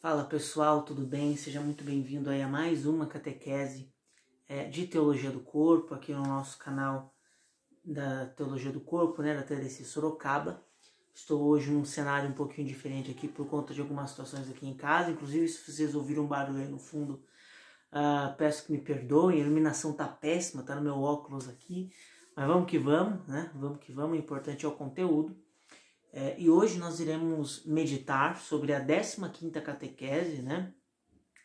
Fala pessoal, tudo bem? Seja muito bem-vindo aí a mais uma catequese é, de Teologia do Corpo aqui no nosso canal da Teologia do Corpo, né, da TDC Sorocaba. Estou hoje num cenário um pouquinho diferente aqui por conta de algumas situações aqui em casa, inclusive se vocês ouviram um barulho aí no fundo, uh, peço que me perdoem, a iluminação tá péssima, tá no meu óculos aqui, mas vamos que vamos, né? Vamos que vamos, o importante é o conteúdo. É, e hoje nós iremos meditar sobre a 15ª catequese, né?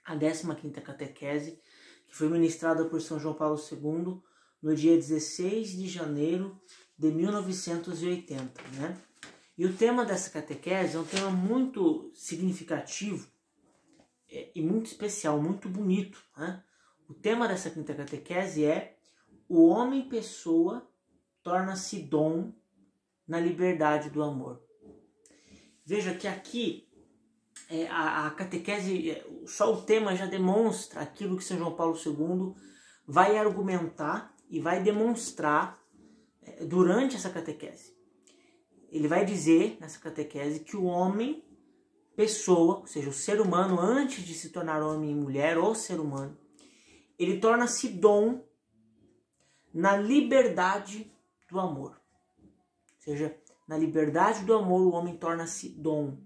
A 15ª catequese, que foi ministrada por São João Paulo II no dia 16 de janeiro de 1980, né? E o tema dessa catequese é um tema muito significativo é, e muito especial, muito bonito, né? O tema dessa quinta catequese é o homem pessoa torna-se dom na liberdade do amor. Veja que aqui é, a, a, catequese, é, só o tema já demonstra aquilo que São João Paulo II vai argumentar e vai demonstrar é, durante essa catequese. Ele vai dizer nessa catequese que o homem, pessoa, ou seja, o ser humano, antes de se tornar homem e mulher, ou ser humano, ele torna-se dom na liberdade do amor. Seja, na liberdade do amor, o homem torna-se dom.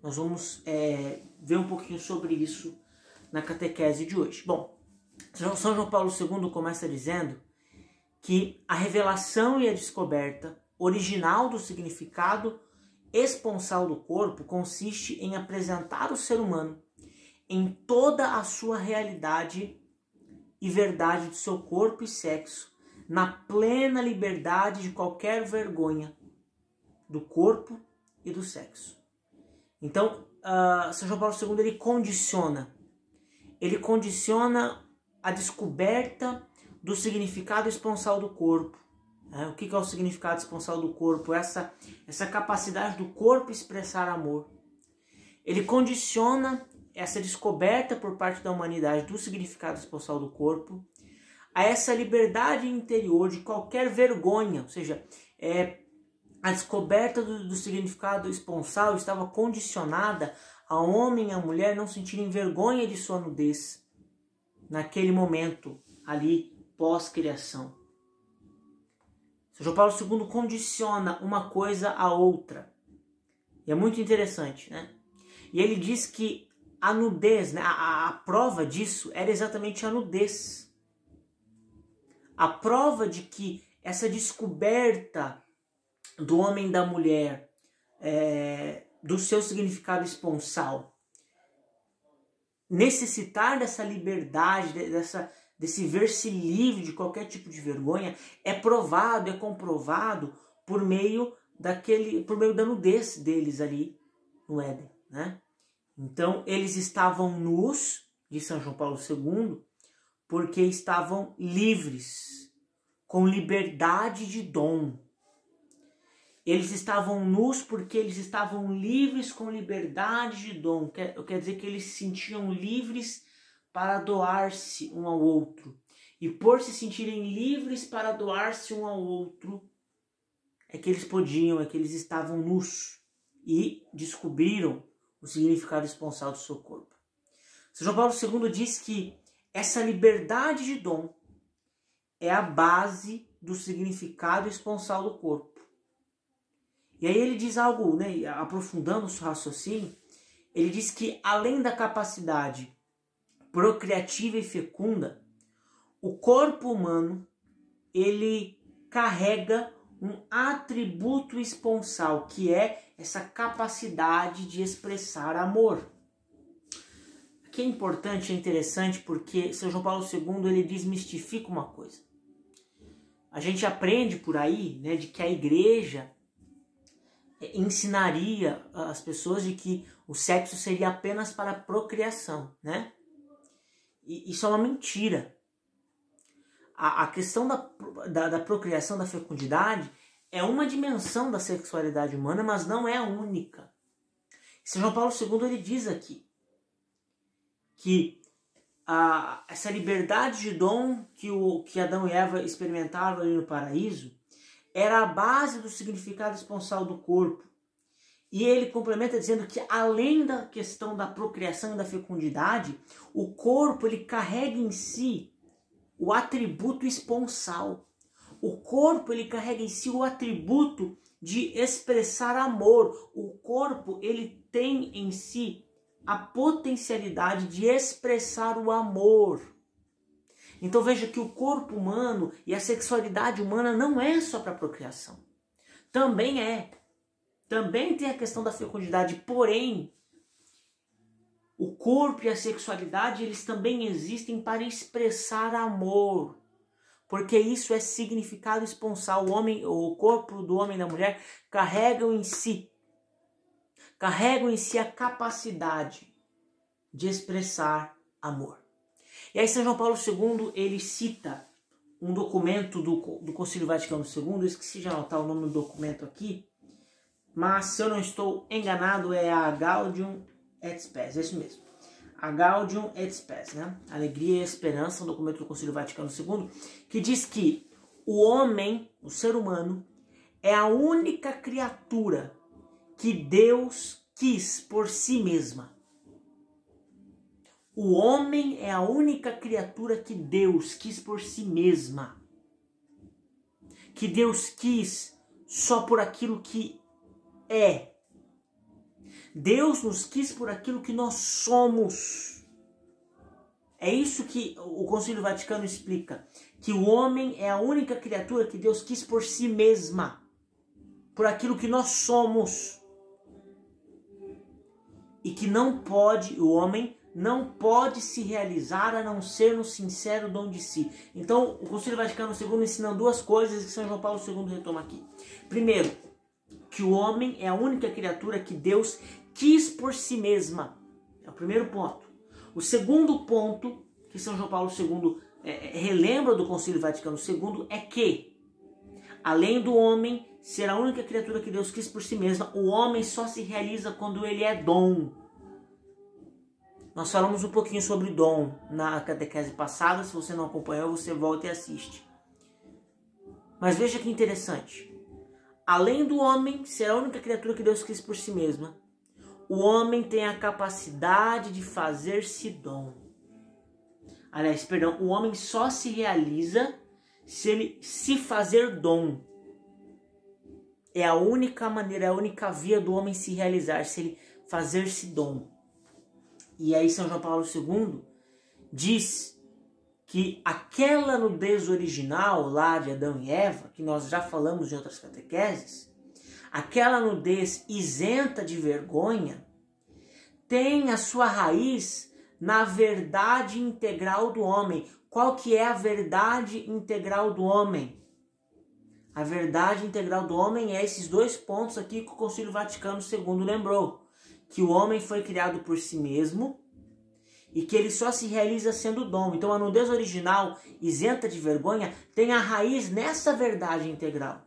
Nós vamos é, ver um pouquinho sobre isso na catequese de hoje. Bom, São João Paulo II começa dizendo que a revelação e a descoberta original do significado esponsal do corpo consiste em apresentar o ser humano em toda a sua realidade e verdade do seu corpo e sexo, na plena liberdade de qualquer vergonha do corpo e do sexo. Então, uh, São João Paulo II ele condiciona, ele condiciona a descoberta do significado esponsal do corpo. Né? O que é o significado esponsal do corpo? Essa, essa capacidade do corpo expressar amor. Ele condiciona essa descoberta por parte da humanidade do significado esponsal do corpo a essa liberdade interior de qualquer vergonha, ou seja, é, a descoberta do, do significado esponsal estava condicionada a homem e a mulher não sentirem vergonha de sua nudez naquele momento ali pós-criação. João Paulo II condiciona uma coisa a outra. E é muito interessante, né? E ele diz que a nudez, né, a, a prova disso era exatamente a nudez. A prova de que essa descoberta do homem da mulher, é, do seu significado esponsal, necessitar dessa liberdade, dessa, desse ver-se livre de qualquer tipo de vergonha, é provado, é comprovado por meio daquele, por meio da nudez deles ali no Éden, né? Então eles estavam nus, de São João Paulo II, porque estavam livres, com liberdade de dom, eles estavam nus porque eles estavam livres com liberdade de dom. Quer, quer dizer que eles se sentiam livres para doar-se um ao outro. E por se sentirem livres para doar-se um ao outro, é que eles podiam, é que eles estavam nus e descobriram o significado esponsal do seu corpo. São João Paulo II diz que essa liberdade de dom é a base do significado esponsal do corpo. E aí ele diz algo, né, aprofundando o seu raciocínio, ele diz que além da capacidade procriativa e fecunda, o corpo humano ele carrega um atributo esponsal, que é essa capacidade de expressar amor. Aqui é importante, é interessante, porque São João Paulo II ele desmistifica uma coisa. A gente aprende por aí né, de que a igreja ensinaria as pessoas de que o sexo seria apenas para procriação, né? E isso é uma mentira. A, a questão da, da, da procriação, da fecundidade, é uma dimensão da sexualidade humana, mas não é a única. São João Paulo II ele diz aqui que a, essa liberdade de dom que, o, que Adão e Eva experimentaram ali no paraíso era a base do significado esponsal do corpo. E ele complementa dizendo que além da questão da procriação e da fecundidade, o corpo ele carrega em si o atributo esponsal. O corpo ele carrega em si o atributo de expressar amor. O corpo ele tem em si a potencialidade de expressar o amor. Então veja que o corpo humano e a sexualidade humana não é só para procriação. Também é. Também tem a questão da fecundidade, porém o corpo e a sexualidade eles também existem para expressar amor. Porque isso é significado esponsal. O homem, o corpo do homem e da mulher carregam em si carregam em si a capacidade de expressar amor. E aí São João Paulo II, ele cita um documento do, do Concílio Vaticano II, eu esqueci de anotar o nome do documento aqui, mas se eu não estou enganado é a Gaudium et Spes, é isso mesmo. A Gaudium et Spes, né? Alegria e Esperança, um documento do Concílio Vaticano II, que diz que o homem, o ser humano, é a única criatura que Deus quis por si mesma. O homem é a única criatura que Deus quis por si mesma. Que Deus quis só por aquilo que é. Deus nos quis por aquilo que nós somos. É isso que o Concílio Vaticano explica, que o homem é a única criatura que Deus quis por si mesma, por aquilo que nós somos e que não pode, o homem não pode se realizar a não ser no sincero dom de si. Então, o Concílio Vaticano II ensina duas coisas que São João Paulo II retoma aqui. Primeiro, que o homem é a única criatura que Deus quis por si mesma. É o primeiro ponto. O segundo ponto que São João Paulo II é, é relembra do Concílio Vaticano II é que, além do homem ser a única criatura que Deus quis por si mesma, o homem só se realiza quando ele é dom. Nós falamos um pouquinho sobre dom na catequese passada. Se você não acompanhou, você volta e assiste. Mas veja que interessante. Além do homem ser a única criatura que Deus quis por si mesma, o homem tem a capacidade de fazer-se dom. Aliás, perdão, o homem só se realiza se ele se fazer dom. É a única maneira, é a única via do homem se realizar, se ele fazer-se dom. E aí São João Paulo II diz que aquela nudez original lá de Adão e Eva, que nós já falamos em outras catequeses, aquela nudez isenta de vergonha, tem a sua raiz na verdade integral do homem. Qual que é a verdade integral do homem? A verdade integral do homem é esses dois pontos aqui que o Concílio Vaticano II lembrou: que o homem foi criado por si mesmo e que ele só se realiza sendo dom. Então a nudez original, isenta de vergonha, tem a raiz nessa verdade integral.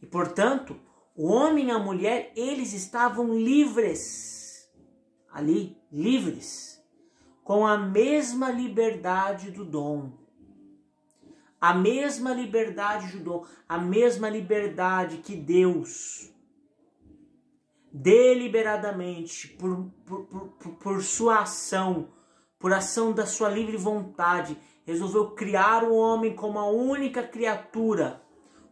E portanto, o homem e a mulher, eles estavam livres, ali, livres, com a mesma liberdade do dom a mesma liberdade judô, a mesma liberdade que Deus deliberadamente, por, por, por, por, sua ação, por ação da sua livre vontade, resolveu criar o homem como a única criatura,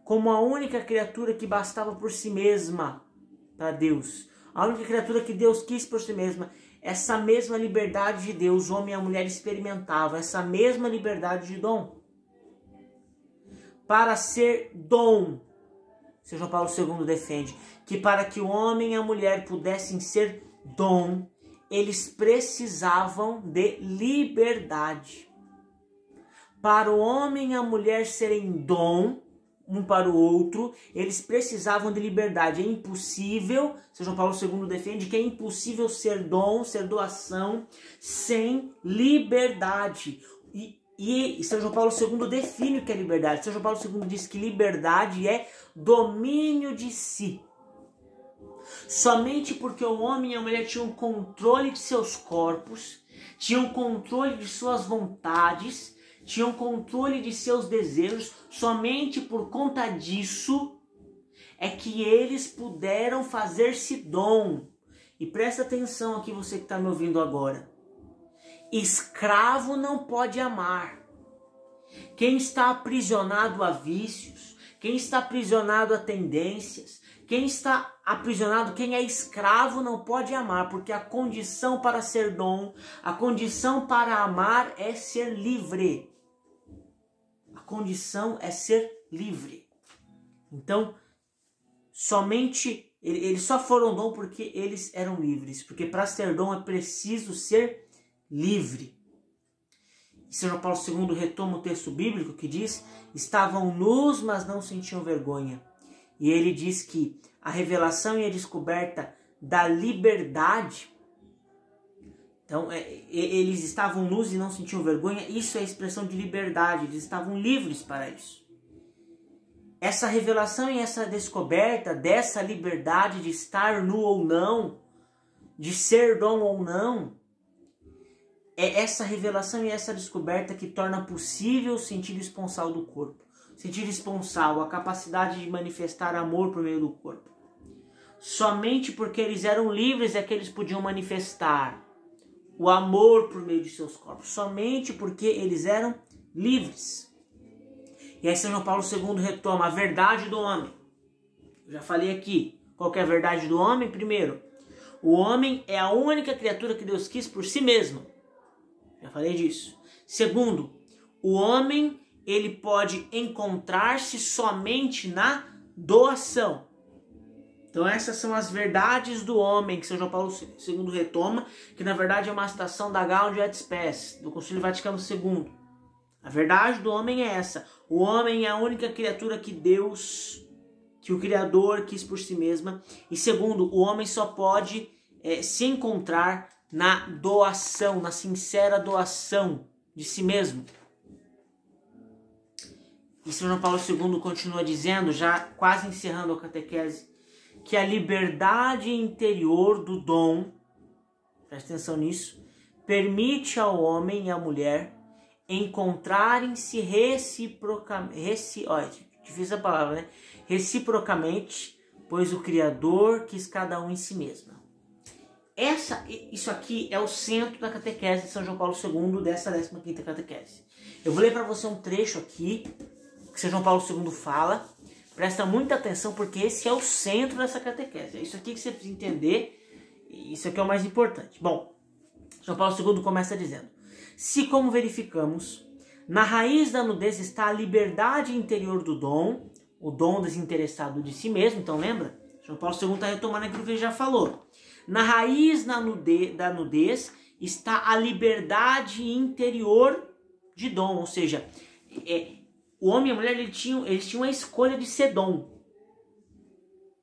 como a única criatura que bastava por si mesma para Deus, a única criatura que Deus quis por si mesma. Essa mesma liberdade de Deus, o homem e a mulher experimentavam, essa mesma liberdade de dom para ser dom. São João Paulo II defende que para que o homem e a mulher pudessem ser dom, eles precisavam de liberdade. Para o homem e a mulher serem dom, um para o outro, eles precisavam de liberdade. É impossível, São João Paulo II defende que é impossível ser dom, ser doação, sem liberdade. E e São João Paulo II define o que é liberdade. São João Paulo II diz que liberdade é domínio de si. Somente porque o homem e a mulher tinham controle de seus corpos, tinham controle de suas vontades, tinham controle de seus desejos, somente por conta disso é que eles puderam fazer-se dom. E presta atenção aqui, você que está me ouvindo agora. Escravo não pode amar. Quem está aprisionado a vícios, quem está aprisionado a tendências, quem está aprisionado, quem é escravo não pode amar, porque a condição para ser dom, a condição para amar é ser livre. A condição é ser livre. Então, somente eles só foram dom porque eles eram livres, porque para ser dom é preciso ser livre. E São João Paulo II retoma o texto bíblico que diz: estavam nus, mas não sentiam vergonha. E ele diz que a revelação e a descoberta da liberdade. Então, é, eles estavam nus e não sentiam vergonha. Isso é a expressão de liberdade. Eles estavam livres para isso. Essa revelação e essa descoberta dessa liberdade de estar nu ou não, de ser dom ou não, é essa revelação e essa descoberta que torna possível o sentido esponsal do corpo sentido esponsal, a capacidade de manifestar amor por meio do corpo. Somente porque eles eram livres é que eles podiam manifestar o amor por meio de seus corpos. Somente porque eles eram livres. E aí São João Paulo II retoma a verdade do homem. Eu já falei aqui. Qual é a verdade do homem? Primeiro, o homem é a única criatura que Deus quis por si mesmo. Já falei disso. Segundo, o homem ele pode encontrar-se somente na doação. Então essas são as verdades do homem que São João Paulo II retoma, que na verdade é uma citação da Gaudium et Spes, do Concílio Vaticano II. A verdade do homem é essa. O homem é a única criatura que Deus, que o Criador quis por si mesma. E segundo, o homem só pode é, se encontrar na doação, na sincera doação de si mesmo. E São João Paulo II continua dizendo, já quase encerrando a catequese, que a liberdade interior do dom, presta atenção nisso, permite ao homem e à mulher encontrarem-se reciprocamente, reci, olha, difícil a palavra, né? Reciprocamente, pois o Criador quis cada um em si mesmo. Essa, isso aqui é o centro da catequese de São João Paulo II, dessa 15ª catequese. Eu vou ler para você um trecho aqui que São João Paulo II fala. Presta muita atenção porque esse é o centro dessa catequese. É isso aqui que você precisa entender. Isso aqui é o mais importante. Bom, São Paulo II começa dizendo: Se como verificamos, na raiz da nudez está a liberdade interior do dom, o dom desinteressado de si mesmo. Então lembra? São Paulo II está retomando aquilo que ele já falou. Na raiz da nudez, da nudez está a liberdade interior de dom, ou seja, é, o homem e a mulher eles tinham, eles tinham a escolha de ser dom.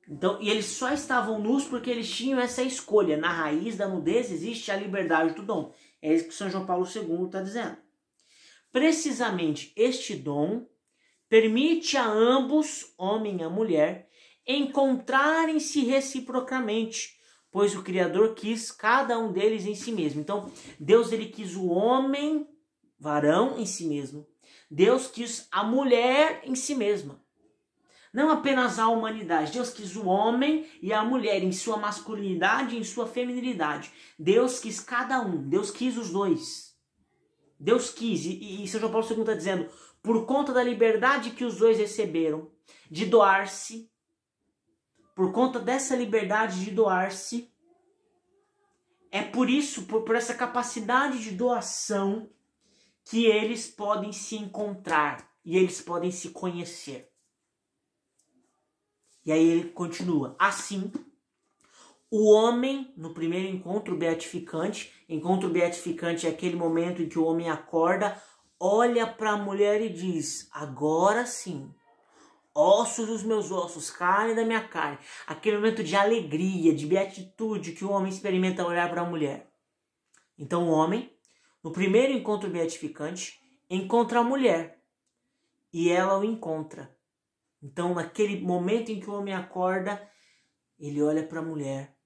Então, e eles só estavam nus porque eles tinham essa escolha. Na raiz da nudez existe a liberdade do dom. É isso que São João Paulo II está dizendo. Precisamente este dom permite a ambos, homem e a mulher, encontrarem-se reciprocamente, pois o Criador quis cada um deles em si mesmo. Então, Deus ele quis o homem, varão, em si mesmo, Deus quis a mulher em si mesma. Não apenas a humanidade. Deus quis o homem e a mulher em sua masculinidade e em sua feminilidade. Deus quis cada um. Deus quis os dois. Deus quis. E, e São João Paulo II está dizendo, por conta da liberdade que os dois receberam de doar-se, por conta dessa liberdade de doar-se, é por isso, por, por essa capacidade de doação, que eles podem se encontrar e eles podem se conhecer. E aí ele continua: assim, o homem, no primeiro encontro beatificante, encontro beatificante é aquele momento em que o homem acorda, olha para a mulher e diz: agora sim, ossos dos meus ossos, carne da minha carne. Aquele momento de alegria, de beatitude que o homem experimenta ao olhar para a mulher. Então o homem no primeiro encontro beatificante, encontra a mulher e ela o encontra. Então, naquele momento em que o homem acorda, ele olha para a mulher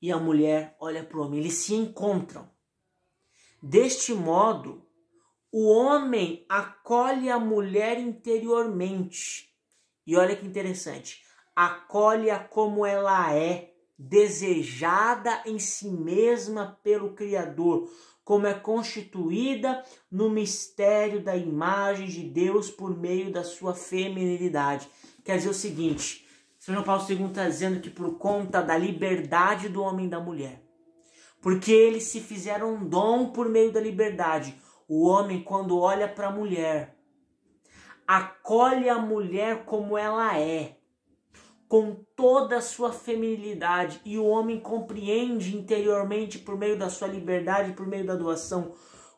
e a mulher olha para o homem. Eles se encontram. Deste modo, o homem acolhe a mulher interiormente. E olha que interessante. acolhe-a como ela é, desejada em si mesma pelo Criador, como é constituída no mistério da imagem de Deus por meio da sua feminilidade. Quer dizer o seguinte, São Paulo II está dizendo que por conta da liberdade do homem e da mulher, porque eles se fizeram um dom por meio da liberdade, o homem, quando olha para a mulher, acolhe a mulher como ela é, com toda a sua feminilidade, e o homem compreende interiormente, por meio da sua liberdade, por meio da doação,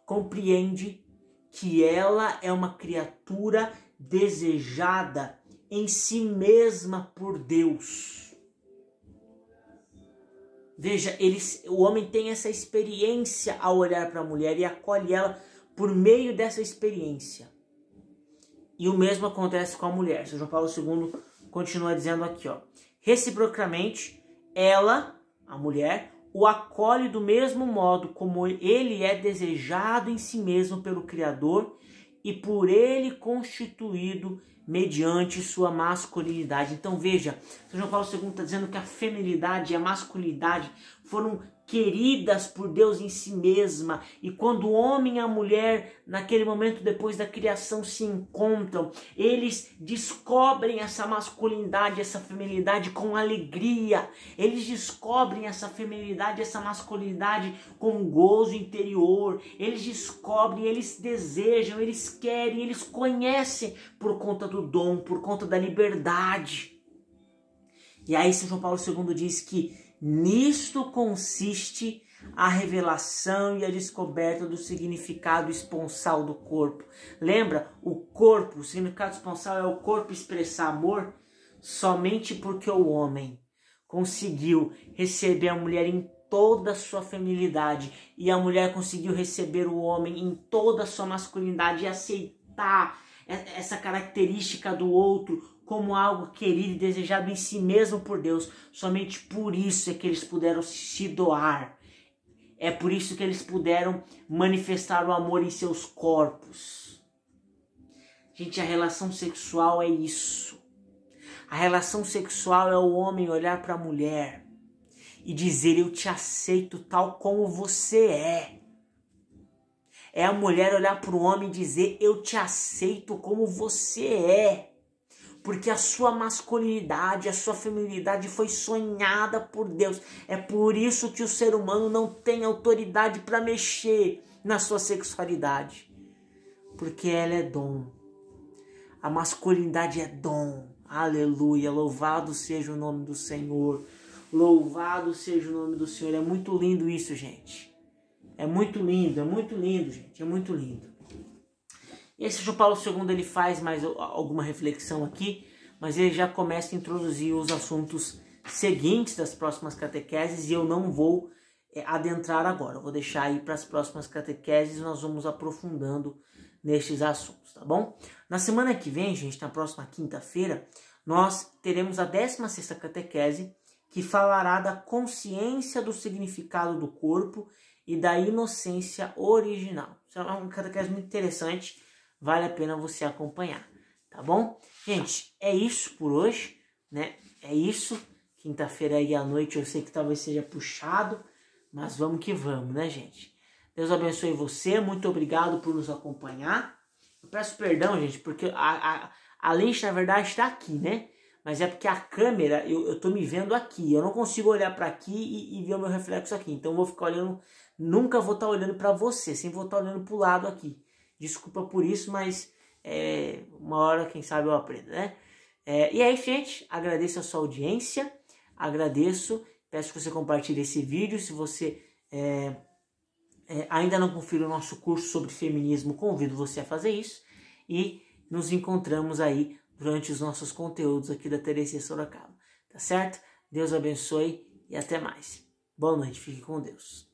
compreende que ela é uma criatura desejada em si mesma por Deus. Veja, ele, o homem tem essa experiência ao olhar para a mulher e acolhe ela por meio dessa experiência. E o mesmo acontece com a mulher. São João Paulo II continua dizendo aqui, ó. Reciprocamente, ela, a mulher, o acolhe do mesmo modo como ele é desejado em si mesmo pelo Criador e por ele constituído mediante sua masculinidade. Então veja, São João Paulo II está dizendo que a feminilidade e a masculinidade foram queridas por Deus em si mesma. E quando o homem e a mulher, naquele momento depois da criação, se encontram, eles descobrem essa masculinidade, essa feminilidade com alegria. Eles descobrem essa feminilidade, essa masculinidade com gozo interior. Eles descobrem, eles desejam, eles querem, eles conhecem por conta do dom, por conta da liberdade. E aí São João Paulo II diz que Nisto consiste a revelação e a descoberta do significado esponsal do corpo. Lembra? O corpo, o significado esponsal é o corpo expressar amor somente porque o homem conseguiu receber a mulher em toda a sua feminilidade e a mulher conseguiu receber o homem em toda a sua masculinidade e aceitar essa característica do outro como algo querido e desejado em si mesmo por Deus. Somente por isso é que eles puderam se doar. É por isso que eles puderam manifestar o amor em seus corpos. Gente, a relação sexual é isso. A relação sexual é o homem olhar para a mulher e dizer: Eu te aceito tal como você é. É a mulher olhar para o homem e dizer: Eu te aceito como você é porque a sua masculinidade, a sua feminilidade foi sonhada por Deus. É por isso que o ser humano não tem autoridade para mexer na sua sexualidade, porque ela é dom. A masculinidade é dom. Aleluia. Louvado seja o nome do Senhor. Louvado seja o nome do Senhor. É muito lindo isso, gente. É muito lindo, é muito lindo, gente. É muito lindo. Esse João Paulo II ele faz mais alguma reflexão aqui, mas ele já começa a introduzir os assuntos seguintes das próximas catequeses e eu não vou é, adentrar agora. Eu vou deixar aí para as próximas catequeses nós vamos aprofundando nestes assuntos, tá bom? Na semana que vem, gente, na próxima quinta-feira, nós teremos a 16 catequese que falará da consciência do significado do corpo e da inocência original. Isso é uma catequese muito interessante vale a pena você acompanhar, tá bom? Gente, é isso por hoje, né? É isso. Quinta-feira aí à noite eu sei que talvez seja puxado, mas vamos que vamos, né, gente? Deus abençoe você, muito obrigado por nos acompanhar. Eu peço perdão, gente, porque a, a, a lente na verdade está aqui, né? Mas é porque a câmera, eu, eu tô me vendo aqui. Eu não consigo olhar para aqui e, e, ver o meu reflexo aqui. Então eu vou ficar olhando, nunca vou estar tá olhando para você, sempre vou estar tá olhando para o lado aqui. Desculpa por isso, mas é, uma hora, quem sabe, eu aprendo, né? É, e aí, gente, agradeço a sua audiência, agradeço, peço que você compartilhe esse vídeo. Se você é, é, ainda não conferiu o nosso curso sobre feminismo, convido você a fazer isso. E nos encontramos aí durante os nossos conteúdos aqui da Teresa Sorocaba. Tá certo? Deus abençoe e até mais. Boa noite, fique com Deus.